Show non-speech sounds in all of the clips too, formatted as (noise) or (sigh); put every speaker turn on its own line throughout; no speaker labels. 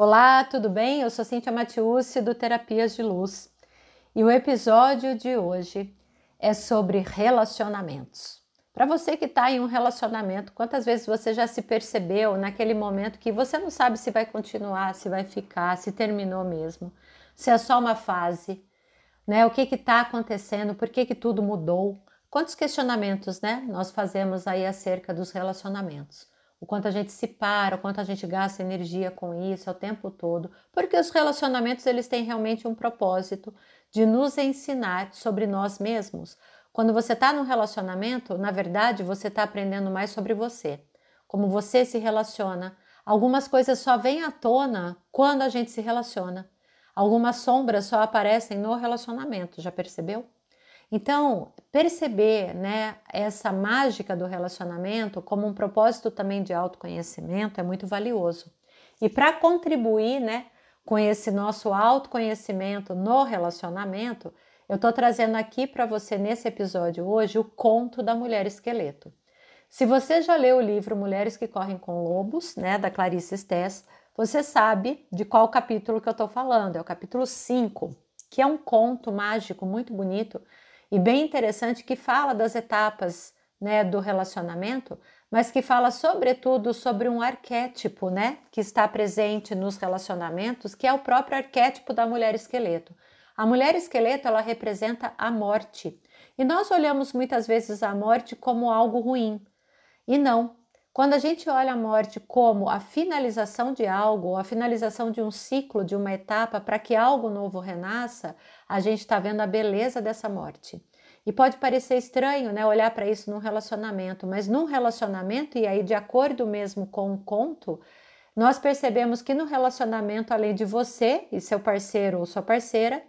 Olá, tudo bem? Eu sou Cintia Matiusi do Terapias de Luz e o episódio de hoje é sobre relacionamentos. Para você que está em um relacionamento, quantas vezes você já se percebeu naquele momento que você não sabe se vai continuar, se vai ficar, se terminou mesmo, se é só uma fase, né? O que está acontecendo, por que, que tudo mudou? Quantos questionamentos né, nós fazemos aí acerca dos relacionamentos? O quanto a gente se para, o quanto a gente gasta energia com isso o tempo todo, porque os relacionamentos eles têm realmente um propósito de nos ensinar sobre nós mesmos. Quando você está num relacionamento, na verdade você está aprendendo mais sobre você, como você se relaciona. Algumas coisas só vêm à tona quando a gente se relaciona. Algumas sombras só aparecem no relacionamento, já percebeu? Então, perceber né, essa mágica do relacionamento como um propósito também de autoconhecimento é muito valioso. E para contribuir né, com esse nosso autoconhecimento no relacionamento, eu estou trazendo aqui para você nesse episódio hoje o conto da mulher esqueleto. Se você já leu o livro Mulheres que Correm com Lobos, né, da Clarice Stess, você sabe de qual capítulo que eu estou falando. É o capítulo 5, que é um conto mágico muito bonito e bem interessante que fala das etapas né, do relacionamento, mas que fala sobretudo sobre um arquétipo né, que está presente nos relacionamentos, que é o próprio arquétipo da mulher esqueleto. A mulher esqueleto ela representa a morte. E nós olhamos muitas vezes a morte como algo ruim. E não. Quando a gente olha a morte como a finalização de algo, a finalização de um ciclo, de uma etapa, para que algo novo renasça, a gente está vendo a beleza dessa morte. E pode parecer estranho, né, olhar para isso num relacionamento, mas num relacionamento, e aí de acordo mesmo com o conto, nós percebemos que no relacionamento, além de você e seu parceiro ou sua parceira,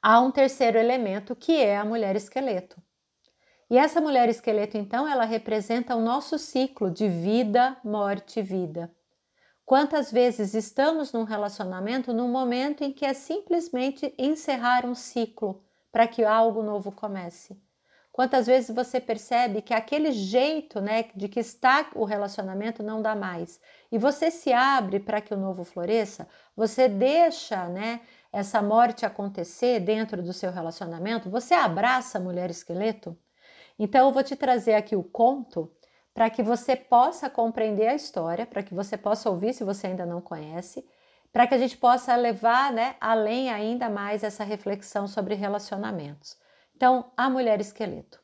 há um terceiro elemento que é a mulher esqueleto. E essa mulher esqueleto, então, ela representa o nosso ciclo de vida, morte vida. Quantas vezes estamos num relacionamento num momento em que é simplesmente encerrar um ciclo para que algo novo comece? Quantas vezes você percebe que aquele jeito, né, de que está o relacionamento não dá mais e você se abre para que o novo floresça? Você deixa, né, essa morte acontecer dentro do seu relacionamento? Você abraça a mulher esqueleto? Então, eu vou te trazer aqui o conto para que você possa compreender a história, para que você possa ouvir se você ainda não conhece, para que a gente possa levar né, além ainda mais essa reflexão sobre relacionamentos. Então, a mulher esqueleto.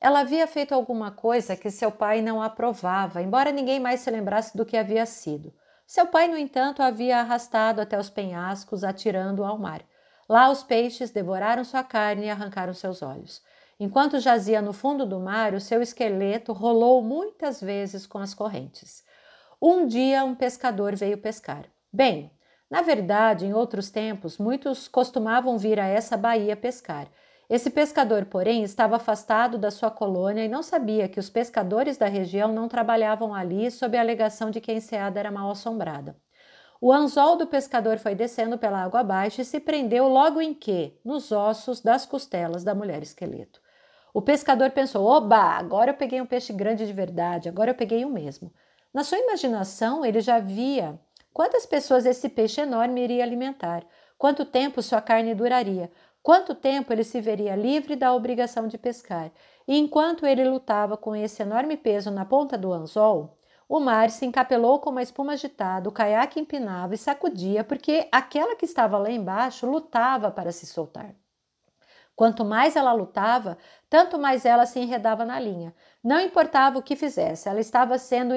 Ela havia feito alguma coisa que seu pai não aprovava, embora ninguém mais se lembrasse do que havia sido. Seu pai, no entanto, havia arrastado até os penhascos, atirando-o ao mar. Lá os peixes devoraram sua carne e arrancaram seus olhos. Enquanto jazia no fundo do mar, o seu esqueleto rolou muitas vezes com as correntes. Um dia, um pescador veio pescar. Bem, na verdade, em outros tempos, muitos costumavam vir a essa baía pescar. Esse pescador, porém, estava afastado da sua colônia e não sabia que os pescadores da região não trabalhavam ali sob a alegação de que a enseada era mal assombrada. O anzol do pescador foi descendo pela água abaixo e se prendeu logo em que? Nos ossos das costelas da mulher esqueleto. O pescador pensou: oba, agora eu peguei um peixe grande de verdade, agora eu peguei o mesmo. Na sua imaginação, ele já via quantas pessoas esse peixe enorme iria alimentar, quanto tempo sua carne duraria, quanto tempo ele se veria livre da obrigação de pescar. E enquanto ele lutava com esse enorme peso na ponta do anzol, o mar se encapelou com uma espuma agitada, o caiaque empinava e sacudia, porque aquela que estava lá embaixo lutava para se soltar. Quanto mais ela lutava, tanto mais ela se enredava na linha. Não importava o que fizesse, ela estava sendo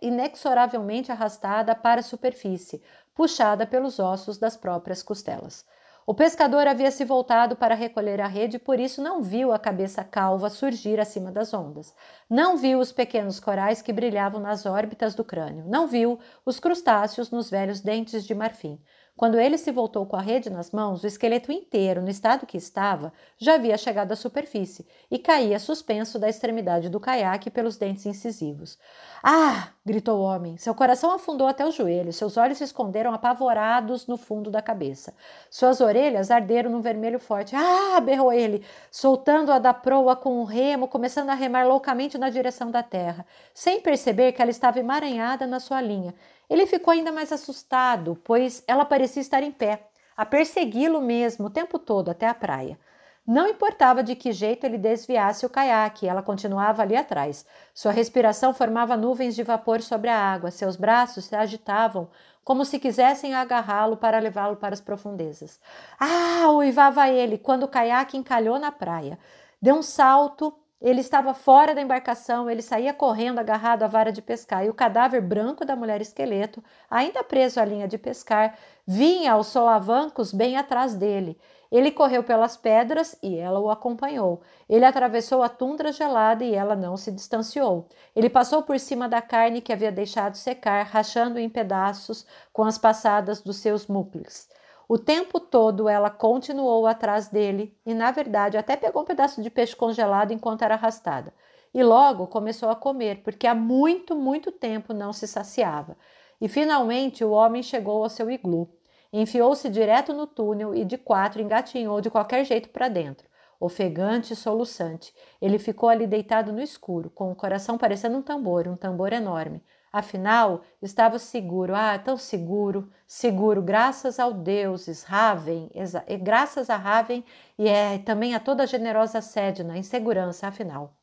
inexoravelmente arrastada para a superfície, puxada pelos ossos das próprias costelas. O pescador havia se voltado para recolher a rede, por isso não viu a cabeça calva surgir acima das ondas. Não viu os pequenos corais que brilhavam nas órbitas do crânio. Não viu os crustáceos nos velhos dentes de marfim. Quando ele se voltou com a rede nas mãos, o esqueleto inteiro, no estado que estava, já havia chegado à superfície e caía suspenso da extremidade do caiaque pelos dentes incisivos. Ah! gritou o homem. Seu coração afundou até os joelhos, seus olhos se esconderam apavorados no fundo da cabeça. Suas orelhas arderam num vermelho forte. Ah! berrou ele, soltando-a da proa com um remo, começando a remar loucamente na direção da terra, sem perceber que ela estava emaranhada na sua linha Ele ficou ainda mais assustado, pois ela parecia estar em pé, a persegui-lo mesmo o tempo todo até a praia. Não importava de que jeito ele desviasse o caiaque, ela continuava ali atrás. Sua respiração formava nuvens de vapor sobre a água, seus braços se agitavam como se quisessem agarrá-lo para levá-lo para as profundezas. Ah! uivava ele quando o caiaque encalhou na praia. Deu um salto ele estava fora da embarcação, ele saía correndo agarrado à vara de pescar, e o cadáver branco da mulher esqueleto, ainda preso à linha de pescar, vinha aos solavancos bem atrás dele. Ele correu pelas pedras e ela o acompanhou. Ele atravessou a tundra gelada e ela não se distanciou. Ele passou por cima da carne que havia deixado secar, rachando em pedaços com as passadas dos seus múcleos. O tempo todo ela continuou atrás dele e, na verdade, até pegou um pedaço de peixe congelado enquanto era arrastada. E logo começou a comer, porque há muito, muito tempo não se saciava. E finalmente o homem chegou ao seu iglu. Enfiou-se direto no túnel e de quatro engatinhou de qualquer jeito para dentro. Ofegante e soluçante, ele ficou ali deitado no escuro, com o coração parecendo um tambor, um tambor enorme. Afinal, estava seguro, ah, tão seguro, seguro, graças ao deuses, Raven, graças a Raven e é, também a toda a generosa Sedna, em segurança, afinal.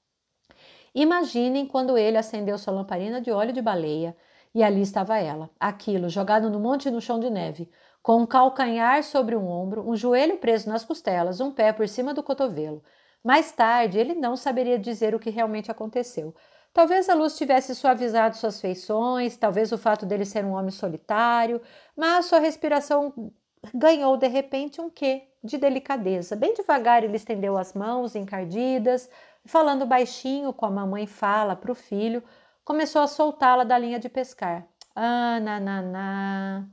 Imaginem quando ele acendeu sua lamparina de óleo de baleia e ali estava ela, aquilo, jogado no monte no chão de neve, com um calcanhar sobre um ombro, um joelho preso nas costelas, um pé por cima do cotovelo. Mais tarde, ele não saberia dizer o que realmente aconteceu. Talvez a luz tivesse suavizado suas feições, talvez o fato dele ser um homem solitário, mas sua respiração ganhou de repente um quê de delicadeza. Bem devagar ele estendeu as mãos encardidas, falando baixinho como a mãe fala para o filho, começou a soltá-la da linha de pescar. Ah, na.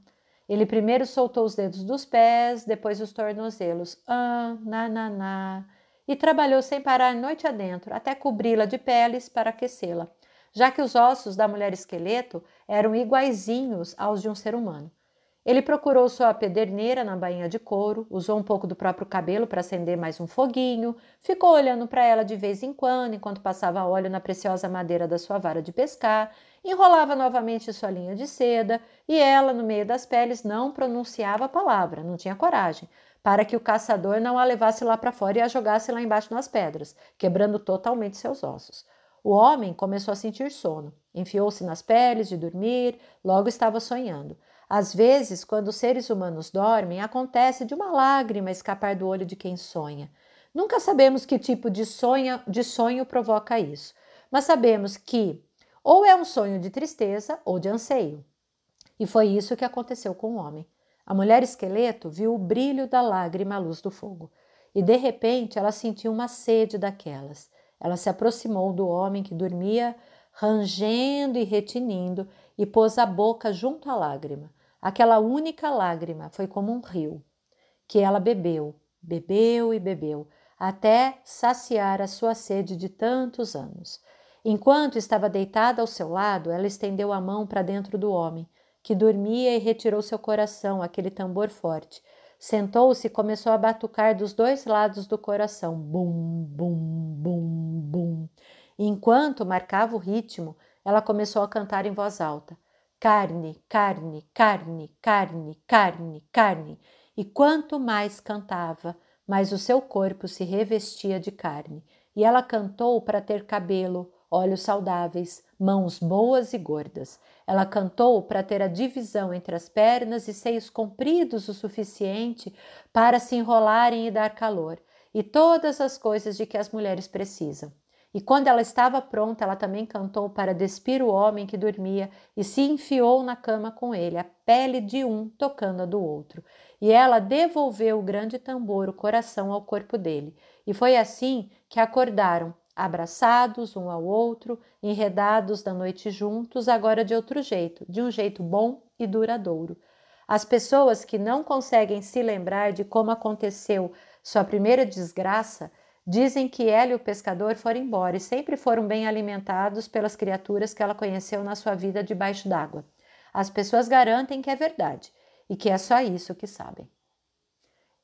Ele primeiro soltou os dedos dos pés, depois os tornozelos. Ah, na e trabalhou sem parar noite adentro, até cobri-la de peles para aquecê-la, já que os ossos da mulher esqueleto eram iguaizinhos aos de um ser humano. Ele procurou sua pederneira na bainha de couro, usou um pouco do próprio cabelo para acender mais um foguinho, ficou olhando para ela de vez em quando enquanto passava óleo na preciosa madeira da sua vara de pescar, enrolava novamente sua linha de seda e ela, no meio das peles, não pronunciava a palavra, não tinha coragem, para que o caçador não a levasse lá para fora e a jogasse lá embaixo nas pedras, quebrando totalmente seus ossos. O homem começou a sentir sono, enfiou-se nas peles de dormir, logo estava sonhando. Às vezes, quando os seres humanos dormem, acontece de uma lágrima escapar do olho de quem sonha. Nunca sabemos que tipo de, sonha, de sonho provoca isso, mas sabemos que ou é um sonho de tristeza ou de anseio. E foi isso que aconteceu com o homem. A mulher esqueleto viu o brilho da lágrima à luz do fogo, e de repente ela sentiu uma sede daquelas. Ela se aproximou do homem que dormia, rangendo e retinindo, e pôs a boca junto à lágrima. Aquela única lágrima foi como um rio, que ela bebeu, bebeu e bebeu, até saciar a sua sede de tantos anos. Enquanto estava deitada ao seu lado, ela estendeu a mão para dentro do homem, que dormia e retirou seu coração, aquele tambor forte. Sentou-se e começou a batucar dos dois lados do coração, bum, bum, bum, bum. Enquanto marcava o ritmo, ela começou a cantar em voz alta: carne, carne, carne, carne, carne, carne. E quanto mais cantava, mais o seu corpo se revestia de carne. E ela cantou para ter cabelo, olhos saudáveis, mãos boas e gordas. Ela cantou para ter a divisão entre as pernas e seios compridos o suficiente para se enrolarem e dar calor, e todas as coisas de que as mulheres precisam. E quando ela estava pronta, ela também cantou para despir o homem que dormia e se enfiou na cama com ele, a pele de um tocando a do outro. E ela devolveu o grande tambor, o coração, ao corpo dele. E foi assim que acordaram, abraçados um ao outro, enredados da noite juntos, agora de outro jeito, de um jeito bom e duradouro. As pessoas que não conseguem se lembrar de como aconteceu sua primeira desgraça dizem que ela e o pescador foram embora e sempre foram bem alimentados pelas criaturas que ela conheceu na sua vida debaixo d'água. As pessoas garantem que é verdade e que é só isso que sabem.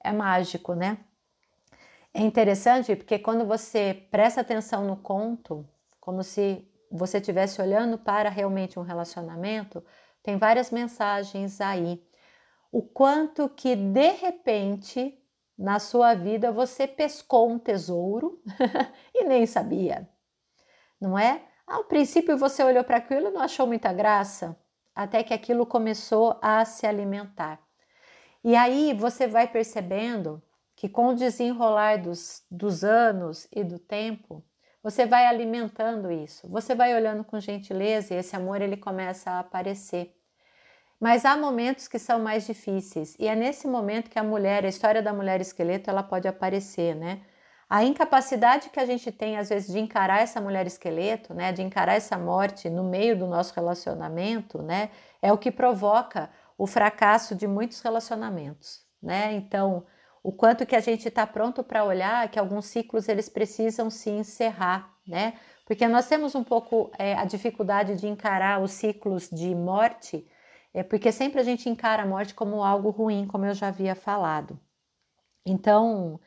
É mágico, né? É interessante porque quando você presta atenção no conto, como se você estivesse olhando para realmente um relacionamento, tem várias mensagens aí. O quanto que de repente na sua vida você pescou um tesouro (laughs) e nem sabia, não é? Ao princípio você olhou para aquilo e não achou muita graça, até que aquilo começou a se alimentar. E aí você vai percebendo que com o desenrolar dos, dos anos e do tempo, você vai alimentando isso, você vai olhando com gentileza e esse amor ele começa a aparecer. Mas há momentos que são mais difíceis e é nesse momento que a mulher, a história da mulher esqueleto, ela pode aparecer, né? A incapacidade que a gente tem às vezes de encarar essa mulher esqueleto, né, de encarar essa morte no meio do nosso relacionamento, né, é o que provoca o fracasso de muitos relacionamentos, né? Então, o quanto que a gente está pronto para olhar que alguns ciclos eles precisam se encerrar, né? Porque nós temos um pouco é, a dificuldade de encarar os ciclos de morte é porque sempre a gente encara a morte como algo ruim, como eu já havia falado. Então,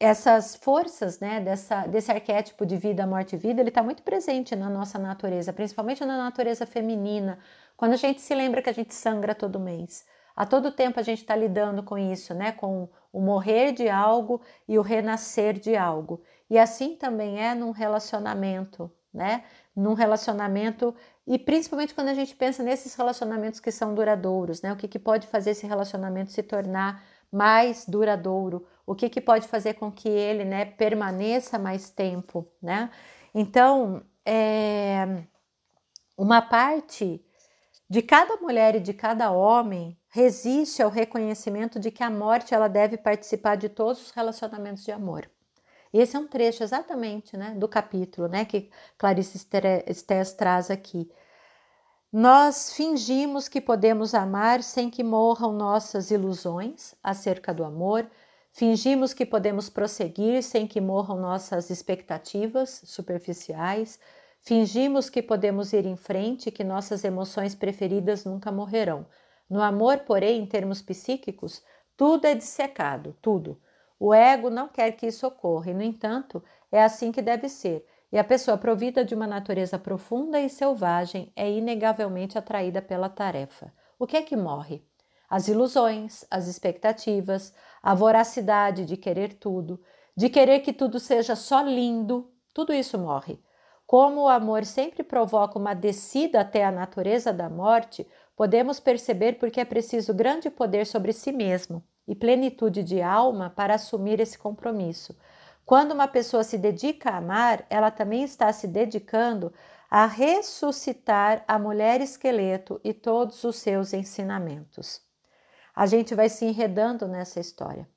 essas forças, né, dessa, desse arquétipo de vida, morte e vida, ele está muito presente na nossa natureza, principalmente na natureza feminina, quando a gente se lembra que a gente sangra todo mês. A todo tempo a gente está lidando com isso, né, com o morrer de algo e o renascer de algo. E assim também é num relacionamento, né? Num relacionamento e principalmente quando a gente pensa nesses relacionamentos que são duradouros, né? O que, que pode fazer esse relacionamento se tornar mais duradouro? O que, que pode fazer com que ele, né, permaneça mais tempo, né? Então, é, uma parte de cada mulher e de cada homem resiste ao reconhecimento de que a morte ela deve participar de todos os relacionamentos de amor. Esse é um trecho exatamente né, do capítulo né, que Clarice Estés traz aqui. Nós fingimos que podemos amar sem que morram nossas ilusões acerca do amor, fingimos que podemos prosseguir sem que morram nossas expectativas superficiais, fingimos que podemos ir em frente e que nossas emoções preferidas nunca morrerão. No amor, porém, em termos psíquicos, tudo é dissecado, tudo. O ego não quer que isso ocorra, e, no entanto, é assim que deve ser. E a pessoa provida de uma natureza profunda e selvagem é inegavelmente atraída pela tarefa. O que é que morre? As ilusões, as expectativas, a voracidade de querer tudo, de querer que tudo seja só lindo, tudo isso morre. Como o amor sempre provoca uma descida até a natureza da morte, podemos perceber porque é preciso grande poder sobre si mesmo e plenitude de alma para assumir esse compromisso. Quando uma pessoa se dedica a amar, ela também está se dedicando a ressuscitar a mulher esqueleto e todos os seus ensinamentos. A gente vai se enredando nessa história.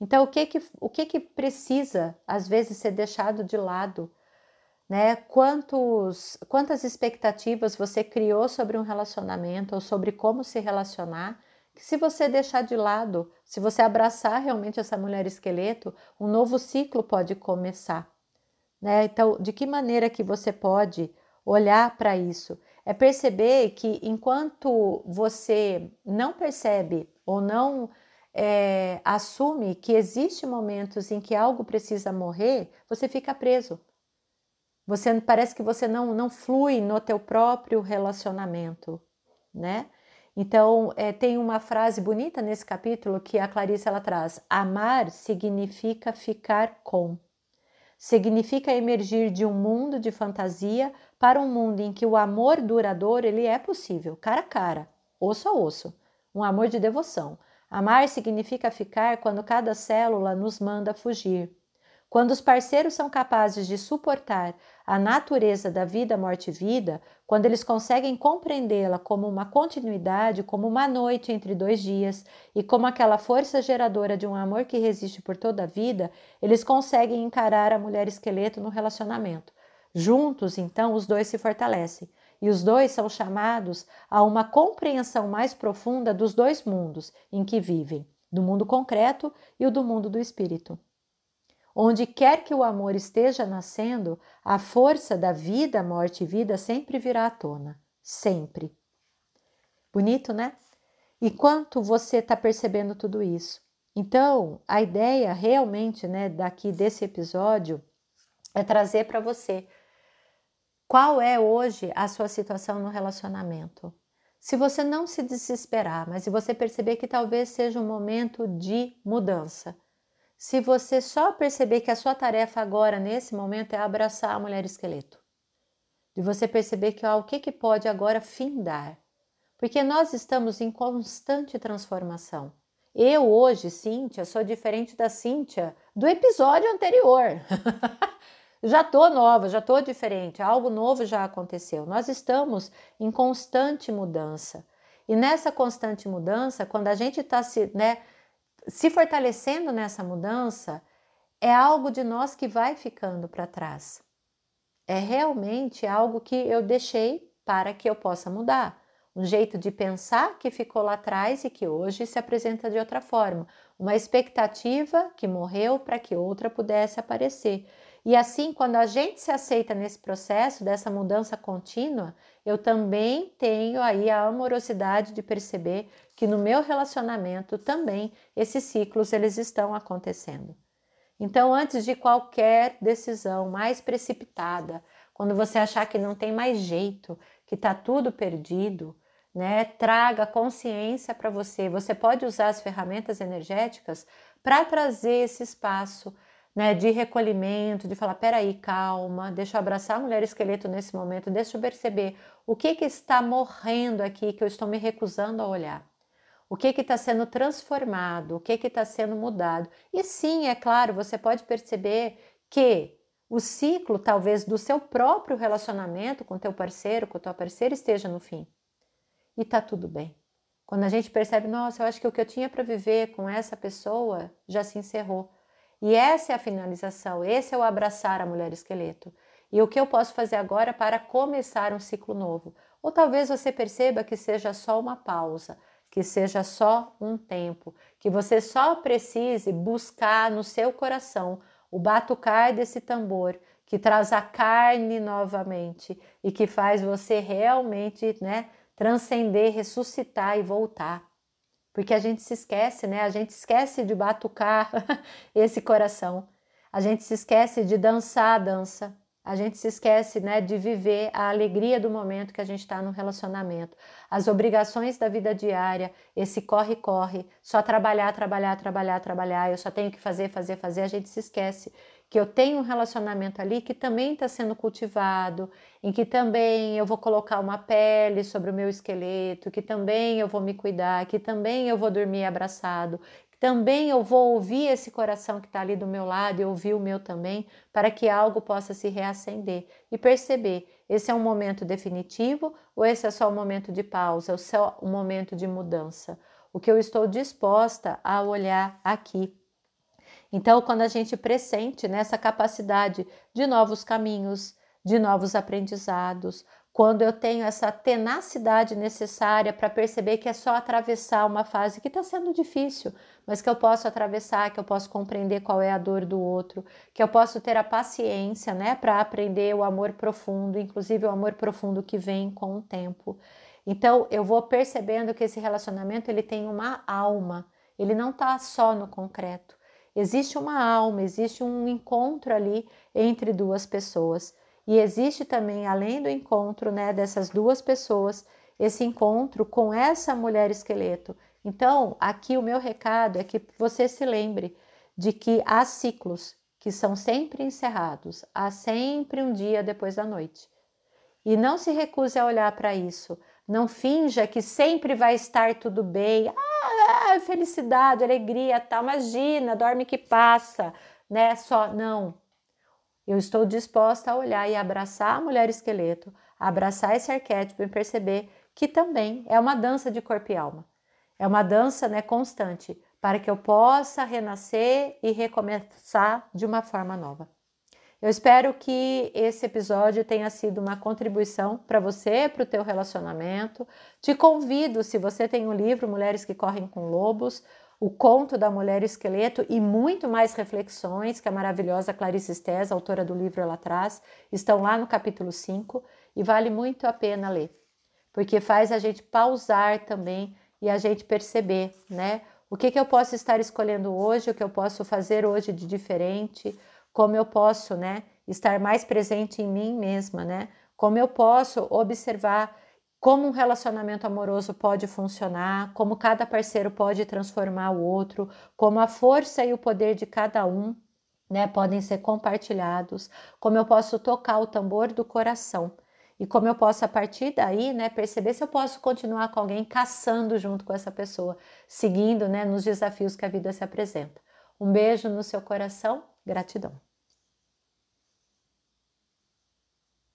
Então, o que que, o que, que precisa, às vezes, ser deixado de lado? Né? Quantos, quantas expectativas você criou sobre um relacionamento ou sobre como se relacionar que se você deixar de lado, se você abraçar realmente essa mulher esqueleto, um novo ciclo pode começar. Né? Então, de que maneira que você pode olhar para isso? É perceber que enquanto você não percebe ou não é, assume que existe momentos em que algo precisa morrer, você fica preso. Você parece que você não, não flui no teu próprio relacionamento, né? Então, é, tem uma frase bonita nesse capítulo que a Clarice ela traz: amar significa ficar com. Significa emergir de um mundo de fantasia para um mundo em que o amor duradouro ele é possível, cara a cara, osso a osso, um amor de devoção. Amar significa ficar quando cada célula nos manda fugir. Quando os parceiros são capazes de suportar a natureza da vida, morte e vida, quando eles conseguem compreendê-la como uma continuidade, como uma noite entre dois dias e como aquela força geradora de um amor que resiste por toda a vida, eles conseguem encarar a mulher esqueleto no relacionamento. Juntos, então, os dois se fortalecem e os dois são chamados a uma compreensão mais profunda dos dois mundos em que vivem, do mundo concreto e o do mundo do espírito. Onde quer que o amor esteja nascendo, a força da vida, morte e vida sempre virá à tona. Sempre. Bonito, né? E quanto você está percebendo tudo isso? Então, a ideia realmente, né, daqui desse episódio é trazer para você qual é hoje a sua situação no relacionamento. Se você não se desesperar, mas se você perceber que talvez seja um momento de mudança, se você só perceber que a sua tarefa agora, nesse momento, é abraçar a mulher esqueleto, de você perceber que ó, o que, que pode agora findar, porque nós estamos em constante transformação. Eu hoje, Cíntia, sou diferente da Cíntia do episódio anterior. (laughs) já tô nova, já tô diferente, algo novo já aconteceu. Nós estamos em constante mudança. E nessa constante mudança, quando a gente está se, né, se fortalecendo nessa mudança, é algo de nós que vai ficando para trás. É realmente algo que eu deixei para que eu possa mudar um jeito de pensar que ficou lá atrás e que hoje se apresenta de outra forma, uma expectativa que morreu para que outra pudesse aparecer. E assim, quando a gente se aceita nesse processo dessa mudança contínua, eu também tenho aí a amorosidade de perceber que no meu relacionamento também esses ciclos eles estão acontecendo. Então, antes de qualquer decisão mais precipitada, quando você achar que não tem mais jeito, que está tudo perdido, né? Traga consciência para você. Você pode usar as ferramentas energéticas para trazer esse espaço, né, de recolhimento, de falar, peraí, calma, deixa eu abraçar a mulher esqueleto nesse momento, deixa eu perceber o que que está morrendo aqui que eu estou me recusando a olhar. O que que está sendo transformado, o que que está sendo mudado. E sim, é claro, você pode perceber que o ciclo, talvez, do seu próprio relacionamento com teu parceiro, com tua parceira, esteja no fim e tá tudo bem. Quando a gente percebe, nossa, eu acho que o que eu tinha para viver com essa pessoa já se encerrou. E essa é a finalização, esse é o abraçar a mulher esqueleto. E o que eu posso fazer agora para começar um ciclo novo? Ou talvez você perceba que seja só uma pausa, que seja só um tempo, que você só precise buscar no seu coração o batucar desse tambor que traz a carne novamente e que faz você realmente, né, transcender, ressuscitar e voltar. Porque a gente se esquece, né? A gente esquece de batucar (laughs) esse coração. A gente se esquece de dançar a dança. A gente se esquece, né, de viver a alegria do momento que a gente está no relacionamento. As obrigações da vida diária, esse corre-corre, só trabalhar, trabalhar, trabalhar, trabalhar, eu só tenho que fazer, fazer, fazer, a gente se esquece que eu tenho um relacionamento ali que também está sendo cultivado, em que também eu vou colocar uma pele sobre o meu esqueleto, que também eu vou me cuidar, que também eu vou dormir abraçado, que também eu vou ouvir esse coração que está ali do meu lado e ouvir o meu também, para que algo possa se reacender e perceber esse é um momento definitivo ou esse é só um momento de pausa, ou só um momento de mudança. O que eu estou disposta a olhar aqui então, quando a gente pressente nessa capacidade de novos caminhos, de novos aprendizados, quando eu tenho essa tenacidade necessária para perceber que é só atravessar uma fase que está sendo difícil, mas que eu posso atravessar, que eu posso compreender qual é a dor do outro, que eu posso ter a paciência, né, para aprender o amor profundo, inclusive o amor profundo que vem com o tempo. Então, eu vou percebendo que esse relacionamento ele tem uma alma, ele não está só no concreto. Existe uma alma, existe um encontro ali entre duas pessoas. E existe também, além do encontro né, dessas duas pessoas, esse encontro com essa mulher esqueleto. Então, aqui o meu recado é que você se lembre de que há ciclos que são sempre encerrados, há sempre um dia depois da noite. E não se recuse a olhar para isso. Não finja que sempre vai estar tudo bem. Ah, felicidade, alegria, tal. Imagina, dorme que passa, né? Só não. Eu estou disposta a olhar e abraçar a mulher esqueleto, abraçar esse arquétipo e perceber que também é uma dança de corpo e alma. É uma dança, né, constante, para que eu possa renascer e recomeçar de uma forma nova. Eu espero que esse episódio tenha sido uma contribuição para você, para o teu relacionamento. Te convido, se você tem o um livro Mulheres que Correm com Lobos, o conto da mulher esqueleto e muito mais reflexões que a maravilhosa Clarice Stés, autora do livro ela traz, estão lá no capítulo 5 e vale muito a pena ler, porque faz a gente pausar também e a gente perceber, né? O que, que eu posso estar escolhendo hoje, o que eu posso fazer hoje de diferente, como eu posso, né, estar mais presente em mim mesma, né? Como eu posso observar como um relacionamento amoroso pode funcionar, como cada parceiro pode transformar o outro, como a força e o poder de cada um né, podem ser compartilhados, como eu posso tocar o tambor do coração e como eu posso a partir daí, né, perceber se eu posso continuar com alguém caçando junto com essa pessoa, seguindo, né, nos desafios que a vida se apresenta. Um beijo no seu coração, gratidão.